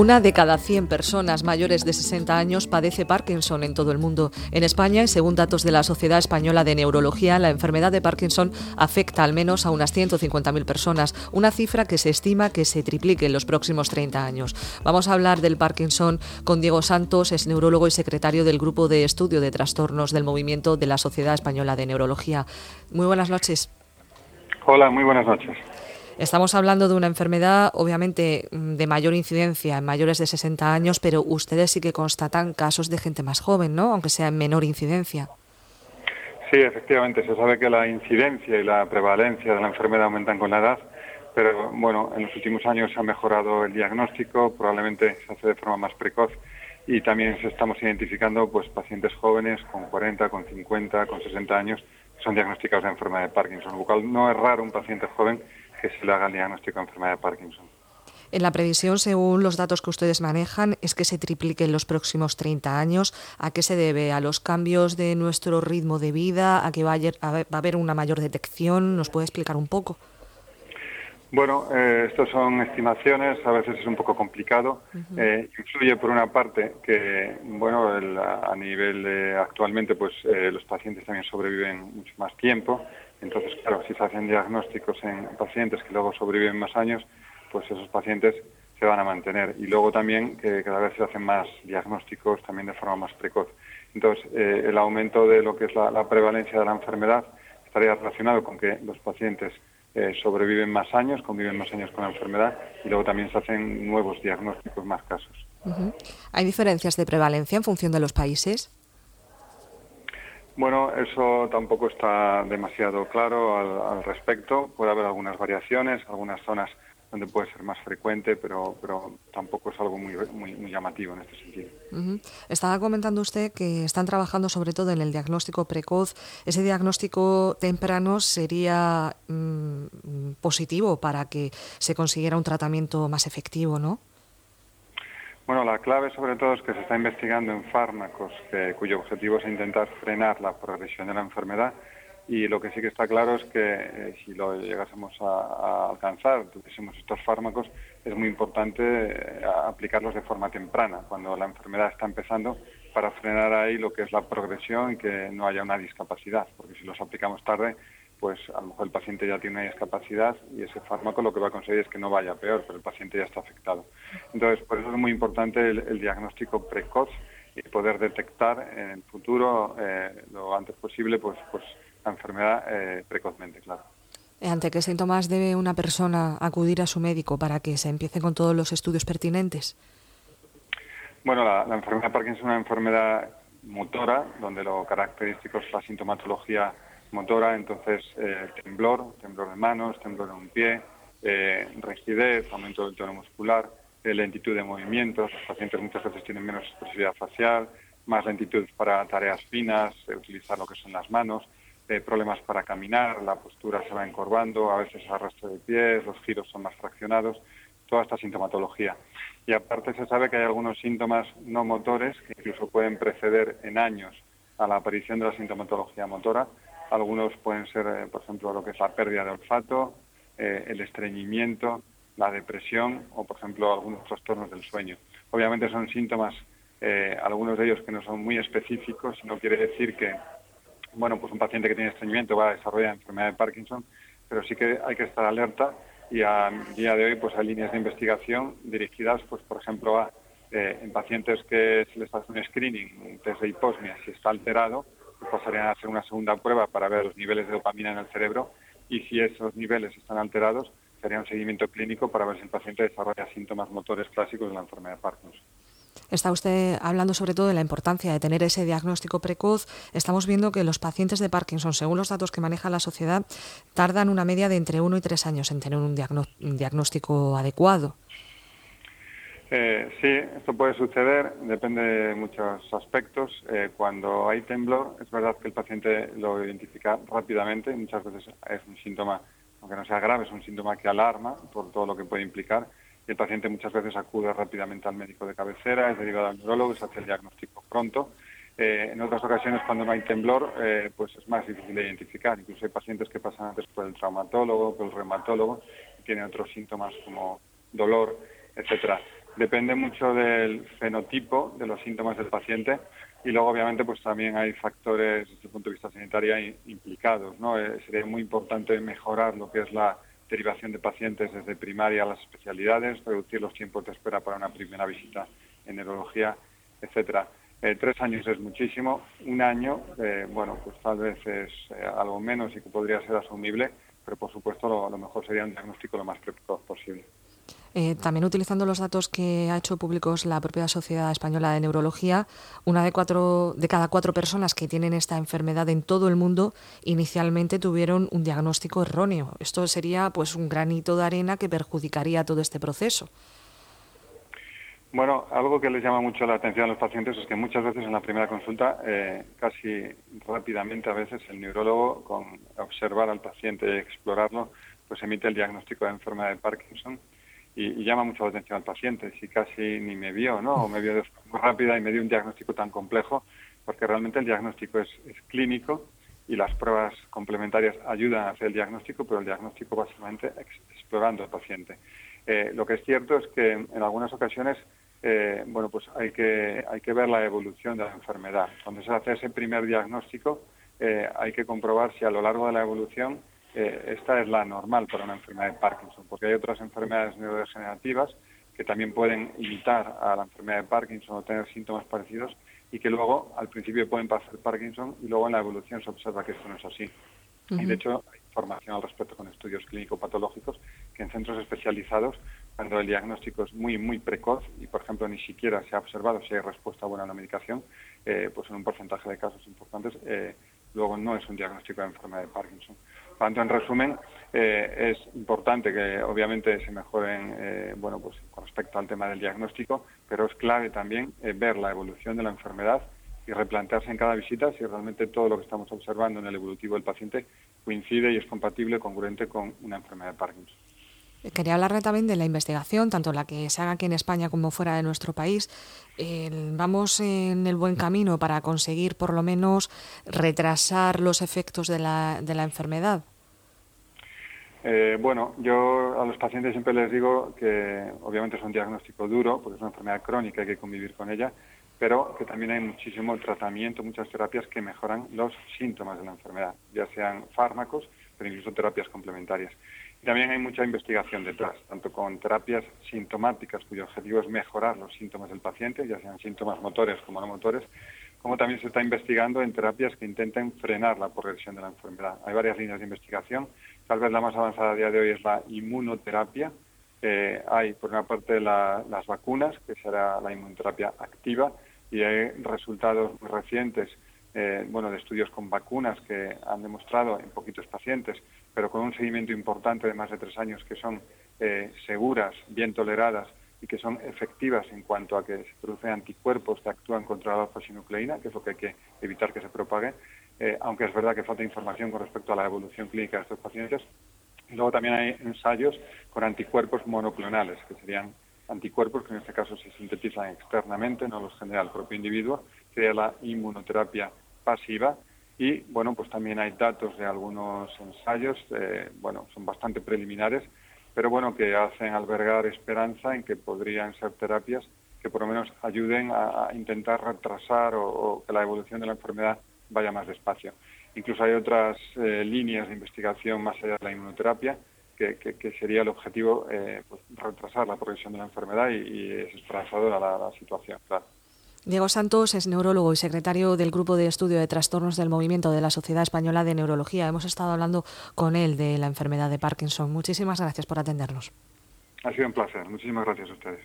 Una de cada 100 personas mayores de 60 años padece Parkinson en todo el mundo. En España, según datos de la Sociedad Española de Neurología, la enfermedad de Parkinson afecta al menos a unas 150.000 personas, una cifra que se estima que se triplique en los próximos 30 años. Vamos a hablar del Parkinson con Diego Santos, es neurólogo y secretario del Grupo de Estudio de Trastornos del Movimiento de la Sociedad Española de Neurología. Muy buenas noches. Hola, muy buenas noches. Estamos hablando de una enfermedad, obviamente, mm, de mayor incidencia en mayores de 60 años, pero ustedes sí que constatan casos de gente más joven, ¿no? Aunque sea en menor incidencia. Sí, efectivamente. Se sabe que la incidencia y la prevalencia de la enfermedad aumentan con la edad, pero bueno, en los últimos años se ha mejorado el diagnóstico, probablemente se hace de forma más precoz y también estamos identificando pues pacientes jóvenes con 40, con 50, con 60 años que son diagnosticados de enfermedad de Parkinson, lo cual no es raro un paciente joven que se le haga el diagnóstico de enfermedad de Parkinson. En la previsión, según los datos que ustedes manejan, es que se triplique en los próximos 30 años. ¿A qué se debe? ¿A los cambios de nuestro ritmo de vida? ¿A que va a haber una mayor detección? ¿Nos puede explicar un poco? Bueno, eh, estas son estimaciones, a veces es un poco complicado. Eh, influye por una parte que, bueno, a nivel de actualmente, pues eh, los pacientes también sobreviven mucho más tiempo. Entonces, claro, si se hacen diagnósticos en pacientes que luego sobreviven más años, pues esos pacientes se van a mantener. Y luego también que cada vez se hacen más diagnósticos también de forma más precoz. Entonces, eh, el aumento de lo que es la, prevalencia de la enfermedad estaría relacionado con que los pacientes eh, sobreviven más años, conviven más años con la enfermedad y luego también se hacen nuevos diagnósticos, más casos. ¿Hay diferencias de prevalencia en función de los países? Bueno, eso tampoco está demasiado claro al, respecto. Puede haber algunas variaciones, algunas zonas donde puede ser más frecuente, pero, pero tampoco es algo muy, muy, llamativo en este sentido. Estaba comentando usted que están trabajando sobre todo en el diagnóstico precoz. Ese diagnóstico temprano sería mm, positivo para que se consiguiera un tratamiento más efectivo, ¿no? Bueno, la clave sobre todo es que se está investigando en fármacos cuyo objetivo es intentar frenar la progresión de la enfermedad y lo que sí que está claro es que eh, si lo llegásemos a, alcanzar, tuviésemos estos fármacos, es muy importante eh, aplicarlos de forma temprana, cuando la enfermedad está empezando, para frenar ahí lo que es la progresión y que no haya una discapacidad, porque si los aplicamos tarde, pues a lo mejor el paciente ya tiene una discapacidad y ese fármaco lo que va a conseguir es que no vaya peor, pero el paciente ya está afectado. Entonces, por eso es muy importante el, diagnóstico precoz y poder detectar en el futuro eh, lo antes posible pues, pues la enfermedad eh, precozmente, claro. ¿Ante qué síntomas debe una persona acudir a su médico para que se empiece con todos los estudios pertinentes? Bueno, la, enfermedad de Parkinson es una enfermedad motora, donde lo característico es la sintomatología motora, entonces eh, temblor, temblor de manos, temblor de un pie, eh, rigidez, aumento del tono muscular, eh, lentitud de movimientos, los pacientes muchas veces tienen menos expresividad facial, más lentitud para tareas finas, utilizar lo que son las manos, problemas para caminar, la postura se va encorvando, a veces arrastre de pies, los giros son más fraccionados, toda esta sintomatología. Y aparte se sabe que hay algunos síntomas no motores que incluso pueden preceder en años a la aparición de la sintomatología motora, algunos pueden ser, eh, por ejemplo, lo que es la pérdida de olfato, eh, el estreñimiento, la depresión o, por ejemplo, algunos trastornos del sueño. Obviamente son síntomas, eh, algunos de ellos que no son muy específicos, no quiere decir que, bueno, pues un paciente que tiene estreñimiento va a desarrollar enfermedad de Parkinson, pero sí que hay que estar alerta y a día de hoy pues hay líneas de investigación dirigidas, pues por ejemplo, a en pacientes que se les hace un screening, un test de hiposmia, si está alterado, pasarían a hacer una segunda prueba para ver los niveles de dopamina en el cerebro y si esos niveles están alterados, sería un seguimiento clínico para ver si el paciente desarrolla síntomas motores clásicos de la enfermedad de Parkinson. Está usted hablando sobre todo de la importancia de tener ese diagnóstico precoz. Estamos viendo que los pacientes de Parkinson, según los datos que maneja la sociedad, tardan una media de entre uno y tres años en tener un diagnóstico adecuado. Eh, sí, esto puede suceder, depende de muchos aspectos. Eh, cuando hay temblor, es verdad que el paciente lo identifica rápidamente, muchas veces es un síntoma, aunque no sea grave, es un síntoma que alarma por todo lo que puede implicar. Y el paciente muchas veces acude rápidamente al médico de cabecera, es derivado al neurólogo, se hace el diagnóstico pronto. Eh, en otras ocasiones, cuando no hay temblor, pues es más difícil de identificar. Incluso hay pacientes que pasan antes por el traumatólogo, por el reumatólogo, y tienen otros síntomas como dolor, etcétera. Depende mucho del fenotipo de los síntomas del paciente y luego obviamente pues también hay factores desde el punto de vista sanitario implicados, ¿no? Eh, sería muy importante mejorar lo que es la derivación de pacientes desde primaria a las especialidades, reducir los tiempos de espera para una primera visita en neurología, etcétera. Eh, tres años es muchísimo, un año, eh, bueno, pues tal vez es eh, algo menos y que podría ser asumible, pero por supuesto lo, mejor sería un diagnóstico lo más precoz posible. También utilizando los datos que ha hecho públicos la propia Sociedad Española de Neurología, una de, cuatro, de cada cuatro personas que tienen esta enfermedad en todo el mundo inicialmente tuvieron un diagnóstico erróneo. Esto sería pues un granito de arena que perjudicaría todo este proceso. Bueno, algo que les llama mucho la atención a los pacientes es que muchas veces en la primera consulta, eh, casi rápidamente a veces, el neurólogo, con observar al paciente y explorarlo, pues emite el diagnóstico de enfermedad de Parkinson y, llama mucho la atención al paciente. Si casi ni me vio, ¿no? O me vio forma rápida y me dio un diagnóstico tan complejo, porque realmente el diagnóstico es, clínico y las pruebas complementarias ayudan a hacer el diagnóstico, pero el diagnóstico básicamente explorando al paciente. Eh, lo que es cierto es que en algunas ocasiones eh, bueno, pues hay que, hay que ver la evolución de la enfermedad. Cuando se hace ese primer diagnóstico, eh, hay que comprobar si a lo largo de la evolución eh, esta es la normal para una enfermedad de Parkinson, porque hay otras enfermedades neurodegenerativas que también pueden imitar a la enfermedad de Parkinson o tener síntomas parecidos y que luego al principio pueden pasar Parkinson y luego en la evolución se observa que esto no es así. Y de hecho hay información al respecto con estudios clínico-patológicos que en centros especializados cuando el diagnóstico es muy, muy precoz y, por ejemplo, ni siquiera se ha observado si hay respuesta buena a la medicación, eh, pues en un porcentaje de casos importantes, eh, luego no es un diagnóstico de enfermedad de Parkinson. Por tanto, en resumen, eh, es importante que obviamente se mejoren, bueno, pues con respecto al tema del diagnóstico, pero es clave también ver la evolución de la enfermedad y replantearse en cada visita si realmente todo lo que estamos observando en el evolutivo del paciente coincide y es compatible, congruente con una enfermedad de Parkinson. Quería hablarle también de la investigación, tanto la que se haga aquí en España como fuera de nuestro país. ¿Vamos en el buen camino para conseguir por lo menos retrasar los efectos de la, de la enfermedad? Eh, bueno, yo a los pacientes siempre les digo que obviamente es un diagnóstico duro, porque es una enfermedad crónica, hay que convivir con ella, pero que también hay muchísimo tratamiento, muchas terapias que mejoran los síntomas de la enfermedad, ya sean fármacos, pero incluso terapias complementarias. También hay mucha investigación detrás, tanto con terapias sintomáticas cuyo objetivo es mejorar los síntomas del paciente, ya sean síntomas motores como no motores, como también se está investigando en terapias que intenten frenar la progresión de la enfermedad. Hay varias líneas de investigación, tal vez la más avanzada a día de hoy es la inmunoterapia. Eh, hay, por una parte, las vacunas, que será la inmunoterapia activa, y hay resultados recientes eh, bueno, de estudios con vacunas que han demostrado en poquitos pacientes pero con un seguimiento importante de más de tres años que son eh, seguras, bien toleradas y que son efectivas en cuanto a que se producen anticuerpos que actúan contra la alfa-sinucleína, que es lo que hay que evitar que se propague, eh, aunque es verdad que falta información con respecto a la evolución clínica de estos pacientes. Y luego también hay ensayos con anticuerpos monoclonales, que serían anticuerpos que en este caso se sintetizan externamente, no los genera el propio individuo, es la inmunoterapia pasiva, y bueno, pues también hay datos de algunos ensayos, eh, bueno, son bastante preliminares, pero bueno, que hacen albergar esperanza en que podrían ser terapias que por lo menos ayuden a, intentar retrasar o, que la evolución de la enfermedad vaya más despacio. Incluso hay otras eh, líneas de investigación más allá de la inmunoterapia, que, sería el objetivo eh, pues, retrasar la progresión de la enfermedad y, es esperanzadora la, la situación, claro. Diego Santos es neurólogo y secretario del Grupo de Estudio de Trastornos del Movimiento de la Sociedad Española de Neurología. Hemos estado hablando con él de la enfermedad de Parkinson. Muchísimas gracias por atendernos. Ha sido un placer. Muchísimas gracias a ustedes.